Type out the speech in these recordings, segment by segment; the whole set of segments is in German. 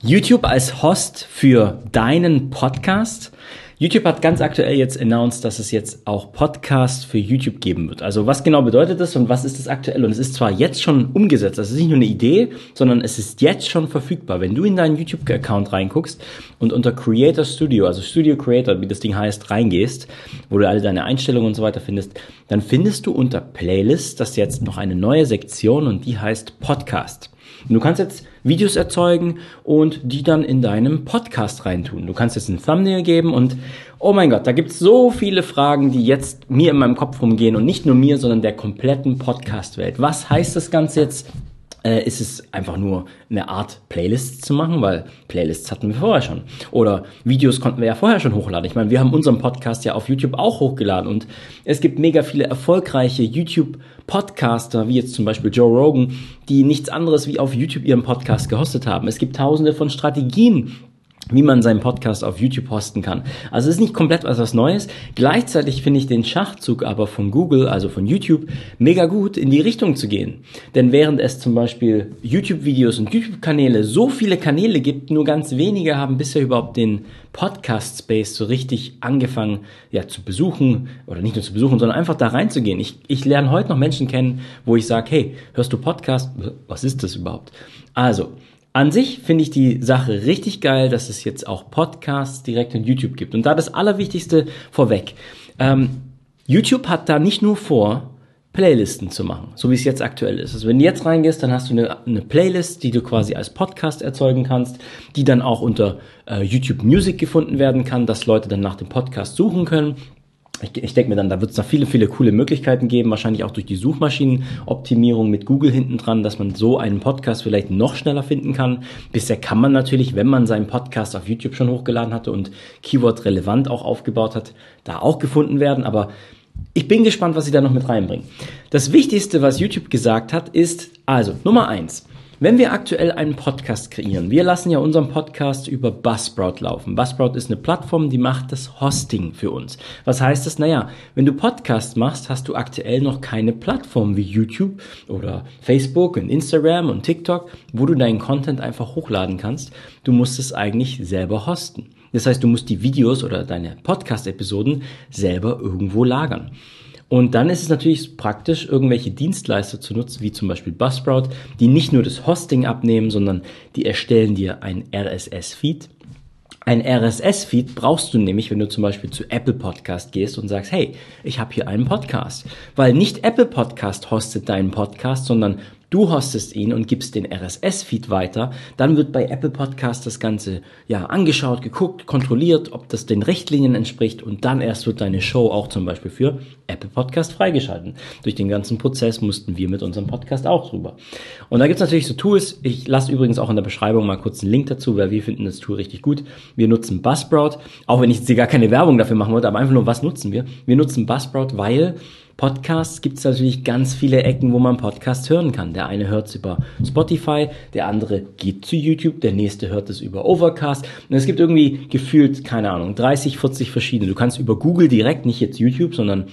YouTube als Host für deinen Podcast. YouTube hat ganz aktuell jetzt announced, dass es jetzt auch Podcasts für YouTube geben wird. Also was genau bedeutet das und was ist das aktuell? Und es ist zwar jetzt schon umgesetzt, das ist nicht nur eine Idee, sondern es ist jetzt schon verfügbar. Wenn du in deinen YouTube-Account reinguckst und unter Creator Studio, also Studio Creator, wie das Ding heißt, reingehst, wo du alle deine Einstellungen und so weiter findest, dann findest du unter Playlist das jetzt noch eine neue Sektion und die heißt Podcast. Und du kannst jetzt Videos erzeugen und die dann in deinem Podcast reintun. Du kannst jetzt ein Thumbnail geben und oh mein Gott, da gibt es so viele Fragen, die jetzt mir in meinem Kopf rumgehen und nicht nur mir, sondern der kompletten Podcast-Welt. Was heißt das Ganze jetzt äh, ist es einfach nur eine Art Playlist zu machen, weil Playlists hatten wir vorher schon. Oder Videos konnten wir ja vorher schon hochladen. Ich meine, wir haben unseren Podcast ja auf YouTube auch hochgeladen und es gibt mega viele erfolgreiche YouTube-Podcaster, wie jetzt zum Beispiel Joe Rogan, die nichts anderes wie auf YouTube ihren Podcast gehostet haben. Es gibt tausende von Strategien, wie man seinen Podcast auf YouTube hosten kann. Also es ist nicht komplett was, was Neues. Gleichzeitig finde ich den Schachzug aber von Google, also von YouTube, mega gut in die Richtung zu gehen. Denn während es zum Beispiel YouTube-Videos und YouTube-Kanäle so viele Kanäle gibt, nur ganz wenige haben bisher überhaupt den Podcast-Space so richtig angefangen ja, zu besuchen oder nicht nur zu besuchen, sondern einfach da reinzugehen. Ich, ich lerne heute noch Menschen kennen, wo ich sage, hey, hörst du Podcast? Was ist das überhaupt? Also, an sich finde ich die Sache richtig geil, dass es jetzt auch Podcasts direkt in YouTube gibt. Und da das Allerwichtigste vorweg. Ähm, YouTube hat da nicht nur vor, Playlisten zu machen, so wie es jetzt aktuell ist. Also wenn du jetzt reingehst, dann hast du eine, eine Playlist, die du quasi als Podcast erzeugen kannst, die dann auch unter äh, YouTube Music gefunden werden kann, dass Leute dann nach dem Podcast suchen können ich, ich denke mir dann, da wird es noch viele, viele coole Möglichkeiten geben, wahrscheinlich auch durch die Suchmaschinenoptimierung mit Google hinten dran, dass man so einen Podcast vielleicht noch schneller finden kann. Bisher kann man natürlich, wenn man seinen Podcast auf YouTube schon hochgeladen hatte und Keyword relevant auch aufgebaut hat, da auch gefunden werden, aber ich bin gespannt, was sie da noch mit reinbringen. Das Wichtigste, was YouTube gesagt hat, ist also Nummer eins. Wenn wir aktuell einen Podcast kreieren, wir lassen ja unseren Podcast über Buzzsprout laufen. Buzzsprout ist eine Plattform, die macht das Hosting für uns. Was heißt das? Naja, wenn du Podcast machst, hast du aktuell noch keine Plattform wie YouTube oder Facebook und Instagram und TikTok, wo du deinen Content einfach hochladen kannst. Du musst es eigentlich selber hosten. Das heißt, du musst die Videos oder deine Podcast-Episoden selber irgendwo lagern. Und dann ist es natürlich praktisch, irgendwelche Dienstleister zu nutzen, wie zum Beispiel Buzzsprout, die nicht nur das Hosting abnehmen, sondern die erstellen dir ein RSS-Feed. Ein RSS-Feed brauchst du nämlich, wenn du zum Beispiel zu Apple Podcast gehst und sagst, hey, ich habe hier einen Podcast. Weil nicht Apple Podcast hostet deinen Podcast, sondern du hostest ihn und gibst den RSS-Feed weiter, dann wird bei Apple Podcast das Ganze ja angeschaut, geguckt, kontrolliert, ob das den Richtlinien entspricht und dann erst wird deine Show auch zum Beispiel für Apple Podcast freigeschalten. Durch den ganzen Prozess mussten wir mit unserem Podcast auch drüber. Und da gibt's natürlich so Tools. Ich lasse übrigens auch in der Beschreibung mal kurz einen Link dazu, weil wir finden das Tool richtig gut. Wir nutzen Buzzsprout, auch wenn ich jetzt hier gar keine Werbung dafür machen wollte, aber einfach nur, was nutzen wir? Wir nutzen Buzzsprout, weil Podcasts gibt es natürlich ganz viele Ecken, wo man Podcasts hören kann. Der eine hört es über Spotify, der andere geht zu YouTube, der nächste hört es über Overcast. Und es gibt irgendwie gefühlt, keine Ahnung, 30, 40 verschiedene. Du kannst über Google direkt, nicht jetzt YouTube, sondern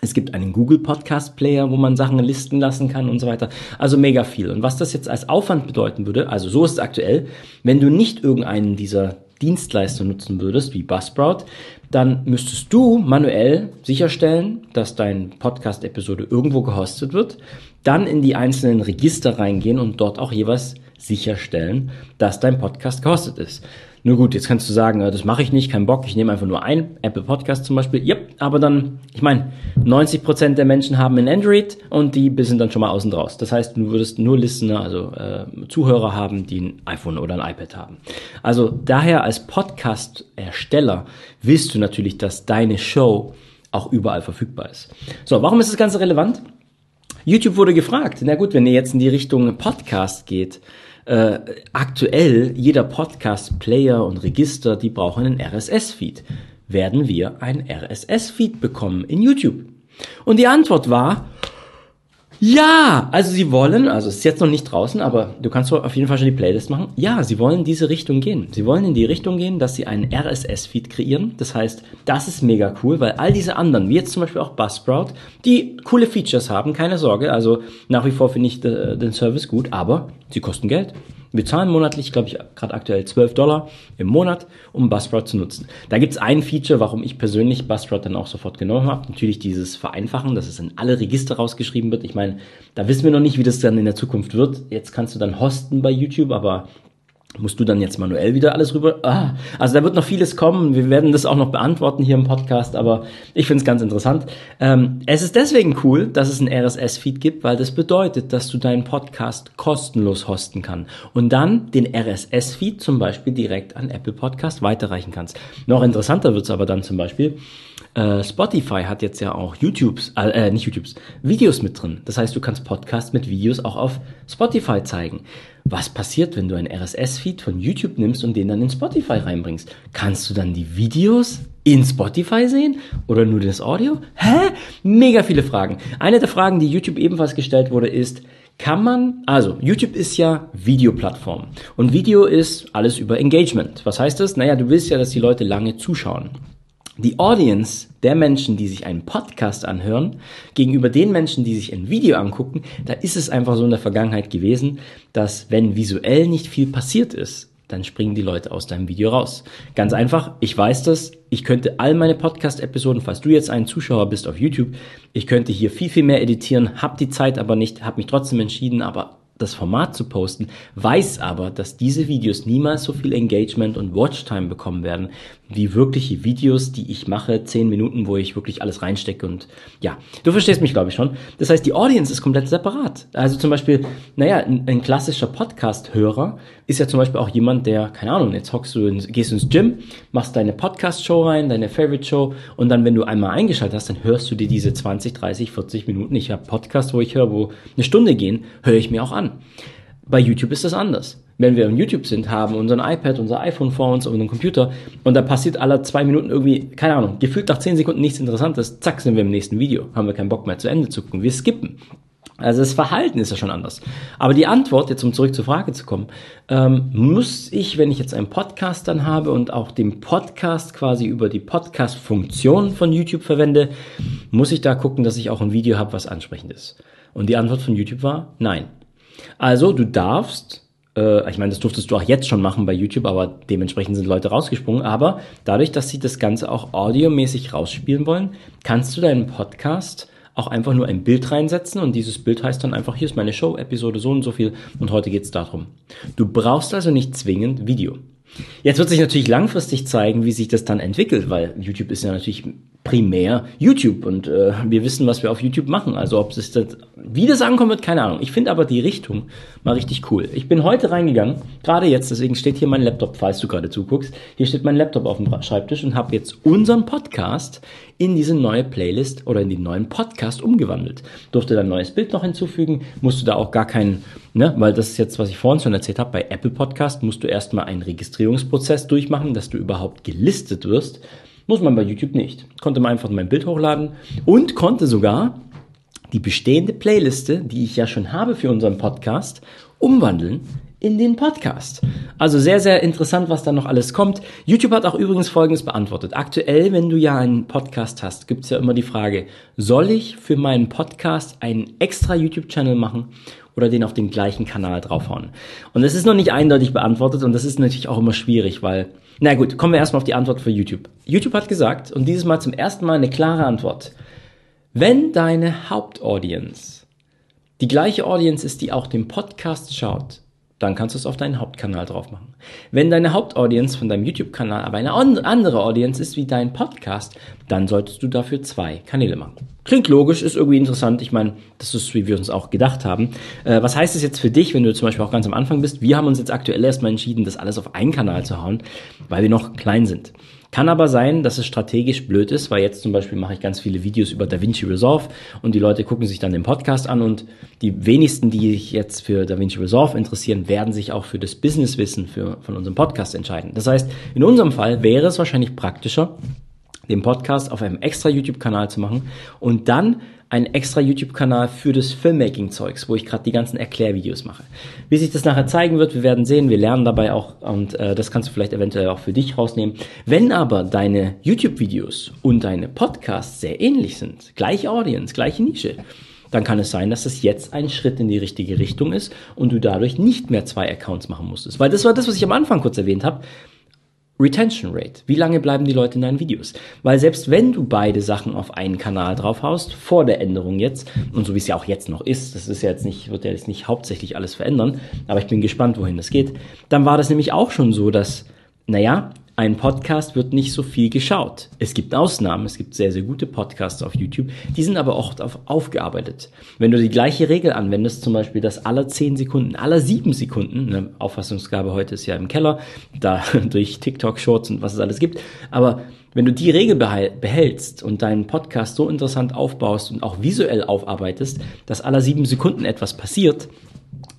es gibt einen Google Podcast Player, wo man Sachen listen lassen kann und so weiter. Also mega viel. Und was das jetzt als Aufwand bedeuten würde, also so ist es aktuell, wenn du nicht irgendeinen dieser Dienstleister nutzen würdest, wie Buzzsprout, dann müsstest du manuell sicherstellen, dass dein Podcast-Episode irgendwo gehostet wird, dann in die einzelnen Register reingehen und dort auch jeweils sicherstellen, dass dein Podcast gehostet ist. Nur gut, jetzt kannst du sagen, äh, das mache ich nicht, kein Bock, ich nehme einfach nur ein, Apple Podcast zum Beispiel. Yep, aber dann, ich meine, 90% der Menschen haben ein Android und die sind dann schon mal außen draus. Das heißt, du würdest nur Listener, also äh, Zuhörer haben, die ein iPhone oder ein iPad haben. Also daher als Podcast-Ersteller willst du natürlich, dass deine Show auch überall verfügbar ist. So, warum ist das Ganze relevant? YouTube wurde gefragt, na gut, wenn ihr jetzt in die Richtung Podcast geht, äh, aktuell jeder Podcast-Player und Register, die brauchen einen RSS-Feed. Werden wir ein RSS-Feed bekommen in YouTube? Und die Antwort war, ja, also sie wollen, also es ist jetzt noch nicht draußen, aber du kannst auf jeden Fall schon die Playlist machen. Ja, sie wollen diese Richtung gehen. Sie wollen in die Richtung gehen, dass sie einen RSS-Feed kreieren. Das heißt, das ist mega cool, weil all diese anderen, wie jetzt zum Beispiel auch Buzzsprout, die coole Features haben, keine Sorge. Also nach wie vor finde ich den Service gut, aber sie kosten Geld. Wir zahlen monatlich, glaube ich, gerade aktuell 12 Dollar im Monat, um Buzzsprout zu nutzen. Da gibt es ein Feature, warum ich persönlich Buzzsprout dann auch sofort genommen habe. Natürlich dieses Vereinfachen, dass es in alle Register rausgeschrieben wird. Ich meine, da wissen wir noch nicht, wie das dann in der Zukunft wird. Jetzt kannst du dann hosten bei YouTube, aber musst du dann jetzt manuell wieder alles rüber. Ah, also da wird noch vieles kommen. Wir werden das auch noch beantworten hier im Podcast, aber ich finde es ganz interessant. Ähm, es ist deswegen cool, dass es ein RSS-Feed gibt, weil das bedeutet, dass du deinen Podcast kostenlos hosten kannst und dann den RSS-Feed zum Beispiel direkt an Apple Podcast weiterreichen kannst. Noch interessanter wird es aber dann zum Beispiel, äh, Spotify hat jetzt ja auch YouTubes, äh, nicht YouTubes, Videos mit drin. Das heißt, du kannst Podcasts mit Videos auch auf Spotify zeigen. Was passiert, wenn du ein RSS-Feed von YouTube nimmst und den dann in Spotify reinbringst? Kannst du dann die Videos in Spotify sehen oder nur das Audio? Hä? Mega viele Fragen. Eine der Fragen, die YouTube ebenfalls gestellt wurde, ist, kann man, also YouTube ist ja Videoplattform und Video ist alles über Engagement. Was heißt das? Naja, du willst ja, dass die Leute lange zuschauen die Audience der Menschen, die sich einen Podcast anhören, gegenüber den Menschen, die sich ein Video angucken, da ist es einfach so in der Vergangenheit gewesen, dass wenn visuell nicht viel passiert ist, dann springen die Leute aus deinem Video raus. Ganz einfach, ich weiß das, ich könnte all meine Podcast-Episoden, falls du jetzt ein Zuschauer bist auf YouTube, ich könnte hier viel, viel mehr editieren, hab die Zeit aber nicht, hab mich trotzdem entschieden, aber das Format zu posten, weiß aber, dass diese Videos niemals so viel Engagement und Watchtime bekommen werden, wie wirkliche Videos, die ich mache, zehn Minuten, wo ich wirklich alles reinstecke und ja, du verstehst mich, glaube ich, schon. Das heißt, die Audience ist komplett separat. Also zum Beispiel, naja, ein, ein klassischer Podcast-Hörer ist ja zum Beispiel auch jemand, der, keine Ahnung, jetzt hockst du, in, gehst ins Gym, machst deine Podcast-Show rein, deine Favorite-Show und dann, wenn du einmal eingeschaltet hast, dann hörst du dir diese 20, 30, 40 Minuten, ich habe Podcasts, wo ich höre, wo eine Stunde gehen, höre ich mir auch an. Bei YouTube ist das anders. Wenn wir auf YouTube sind, haben unseren iPad, unser iPhone vor uns, unseren Computer und da passiert alle zwei Minuten irgendwie, keine Ahnung, gefühlt nach zehn Sekunden nichts Interessantes, zack, sind wir im nächsten Video, haben wir keinen Bock mehr zu Ende zu gucken, wir skippen. Also das Verhalten ist ja schon anders. Aber die Antwort, jetzt um zurück zur Frage zu kommen, ähm, muss ich, wenn ich jetzt einen Podcast dann habe und auch den Podcast quasi über die Podcast-Funktion von YouTube verwende, muss ich da gucken, dass ich auch ein Video habe, was ansprechend ist. Und die Antwort von YouTube war nein. Also du darfst, äh, ich meine, das durftest du auch jetzt schon machen bei YouTube, aber dementsprechend sind Leute rausgesprungen. Aber dadurch, dass sie das Ganze auch audiomäßig rausspielen wollen, kannst du deinen Podcast auch einfach nur ein Bild reinsetzen und dieses Bild heißt dann einfach, hier ist meine Show, Episode so und so viel und heute geht's darum. Du brauchst also nicht zwingend Video. Jetzt wird sich natürlich langfristig zeigen, wie sich das dann entwickelt, weil YouTube ist ja natürlich primär YouTube und äh, wir wissen, was wir auf YouTube machen. Also ob es das, wie das ankommen wird, keine Ahnung. Ich finde aber die Richtung mal richtig cool. Ich bin heute reingegangen, gerade jetzt, deswegen steht hier mein Laptop, falls du gerade zuguckst. Hier steht mein Laptop auf dem Schreibtisch und habe jetzt unseren Podcast in diese neue Playlist oder in den neuen Podcast umgewandelt. Durfte da ein neues Bild noch hinzufügen, musste da auch gar keinen, ne, weil das ist jetzt, was ich vorhin schon erzählt habe, bei Apple Podcast musst du erstmal einen Registrierungsprozess durchmachen, dass du überhaupt gelistet wirst. Muss man bei YouTube nicht. Konnte man einfach mein Bild hochladen und konnte sogar die bestehende Playliste, die ich ja schon habe für unseren Podcast, umwandeln in den Podcast. Also sehr, sehr interessant, was da noch alles kommt. YouTube hat auch übrigens Folgendes beantwortet. Aktuell, wenn du ja einen Podcast hast, gibt es ja immer die Frage, soll ich für meinen Podcast einen extra YouTube-Channel machen oder den auf den gleichen Kanal draufhauen? Und das ist noch nicht eindeutig beantwortet und das ist natürlich auch immer schwierig, weil na gut, kommen wir erstmal auf die Antwort für YouTube. YouTube hat gesagt, und dieses Mal zum ersten Mal eine klare Antwort, wenn deine Hauptaudience die gleiche Audience ist, die auch den Podcast schaut, dann kannst du es auf deinen Hauptkanal drauf machen. Wenn deine Hauptaudience von deinem YouTube-Kanal aber eine andere Audience ist wie dein Podcast, dann solltest du dafür zwei Kanäle machen. Klingt logisch, ist irgendwie interessant. Ich meine, das ist, wie wir uns auch gedacht haben. Äh, was heißt es jetzt für dich, wenn du zum Beispiel auch ganz am Anfang bist? Wir haben uns jetzt aktuell erstmal entschieden, das alles auf einen Kanal zu hauen, weil wir noch klein sind. Kann aber sein, dass es strategisch blöd ist, weil jetzt zum Beispiel mache ich ganz viele Videos über DaVinci Resolve und die Leute gucken sich dann den Podcast an und die wenigsten, die sich jetzt für DaVinci Resolve interessieren, werden sich auch für das Businesswissen für, von unserem Podcast entscheiden. Das heißt, in unserem Fall wäre es wahrscheinlich praktischer, den Podcast auf einem extra YouTube-Kanal zu machen und dann einen extra YouTube-Kanal für das Filmmaking-Zeugs, wo ich gerade die ganzen Erklärvideos mache. Wie sich das nachher zeigen wird, wir werden sehen, wir lernen dabei auch und äh, das kannst du vielleicht eventuell auch für dich rausnehmen. Wenn aber deine YouTube-Videos und deine Podcasts sehr ähnlich sind, gleiche Audience, gleiche Nische, dann kann es sein, dass es jetzt ein Schritt in die richtige Richtung ist und du dadurch nicht mehr zwei Accounts machen musstest. Weil das war das, was ich am Anfang kurz erwähnt habe. Retention Rate. Wie lange bleiben die Leute in deinen Videos? Weil selbst wenn du beide Sachen auf einen Kanal drauf haust, vor der Änderung jetzt, und so wie es ja auch jetzt noch ist, das ist ja jetzt nicht, wird ja jetzt nicht hauptsächlich alles verändern, aber ich bin gespannt, wohin das geht, dann war das nämlich auch schon so, dass, naja, ein Podcast wird nicht so viel geschaut. Es gibt Ausnahmen, es gibt sehr, sehr gute Podcasts auf YouTube, die sind aber oft auf, aufgearbeitet. Wenn du die gleiche Regel anwendest, zum Beispiel, dass aller 10 Sekunden, aller 7 Sekunden, eine Auffassungsgabe heute ist ja im Keller, da durch TikTok, Shorts und was es alles gibt, aber wenn du die Regel behältst und deinen Podcast so interessant aufbaust und auch visuell aufarbeitest, dass aller 7 Sekunden etwas passiert,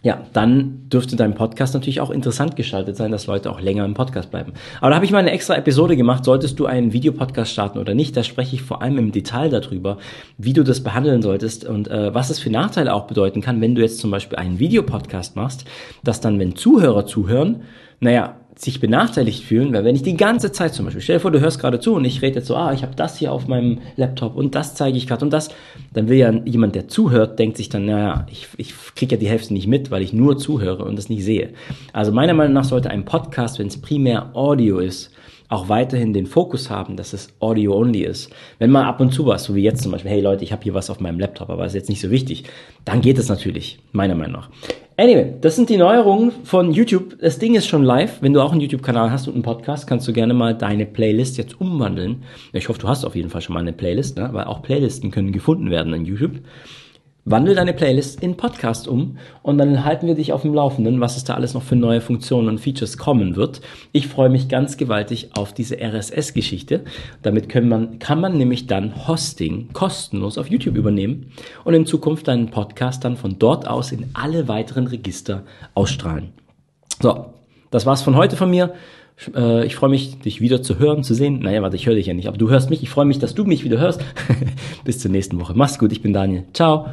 ja, dann dürfte dein Podcast natürlich auch interessant gestaltet sein, dass Leute auch länger im Podcast bleiben. Aber da habe ich mal eine extra Episode gemacht, solltest du einen Videopodcast starten oder nicht. Da spreche ich vor allem im Detail darüber, wie du das behandeln solltest und äh, was es für Nachteile auch bedeuten kann, wenn du jetzt zum Beispiel einen Videopodcast machst, dass dann, wenn Zuhörer zuhören, naja, sich benachteiligt fühlen, weil wenn ich die ganze Zeit zum Beispiel, stell dir vor, du hörst gerade zu und ich rede jetzt so, ah, ich habe das hier auf meinem Laptop und das zeige ich gerade und das, dann will ja jemand, der zuhört, denkt sich dann, naja, ich, ich kriege ja die Hälfte nicht mit, weil ich nur zuhöre und das nicht sehe. Also meiner Meinung nach sollte ein Podcast, wenn es primär Audio ist, auch weiterhin den Fokus haben, dass es Audio-only ist. Wenn mal ab und zu was, so wie jetzt zum Beispiel, hey Leute, ich habe hier was auf meinem Laptop, aber ist jetzt nicht so wichtig, dann geht es natürlich, meiner Meinung nach. Anyway, das sind die Neuerungen von YouTube. Das Ding ist schon live. Wenn du auch einen YouTube-Kanal hast und einen Podcast, kannst du gerne mal deine Playlist jetzt umwandeln. Ich hoffe, du hast auf jeden Fall schon mal eine Playlist, ne? weil auch Playlisten können gefunden werden in YouTube. Wandel deine Playlist in Podcast um und dann halten wir dich auf dem Laufenden, was es da alles noch für neue Funktionen und Features kommen wird. Ich freue mich ganz gewaltig auf diese RSS-Geschichte. Damit kann man, kann man nämlich dann Hosting kostenlos auf YouTube übernehmen und in Zukunft deinen Podcast dann von dort aus in alle weiteren Register ausstrahlen. So, das war's von heute von mir. Äh, ich freue mich, dich wieder zu hören, zu sehen. Naja, warte, ich höre dich ja nicht, aber du hörst mich. Ich freue mich, dass du mich wieder hörst. Bis zur nächsten Woche. Mach's gut, ich bin Daniel. Ciao.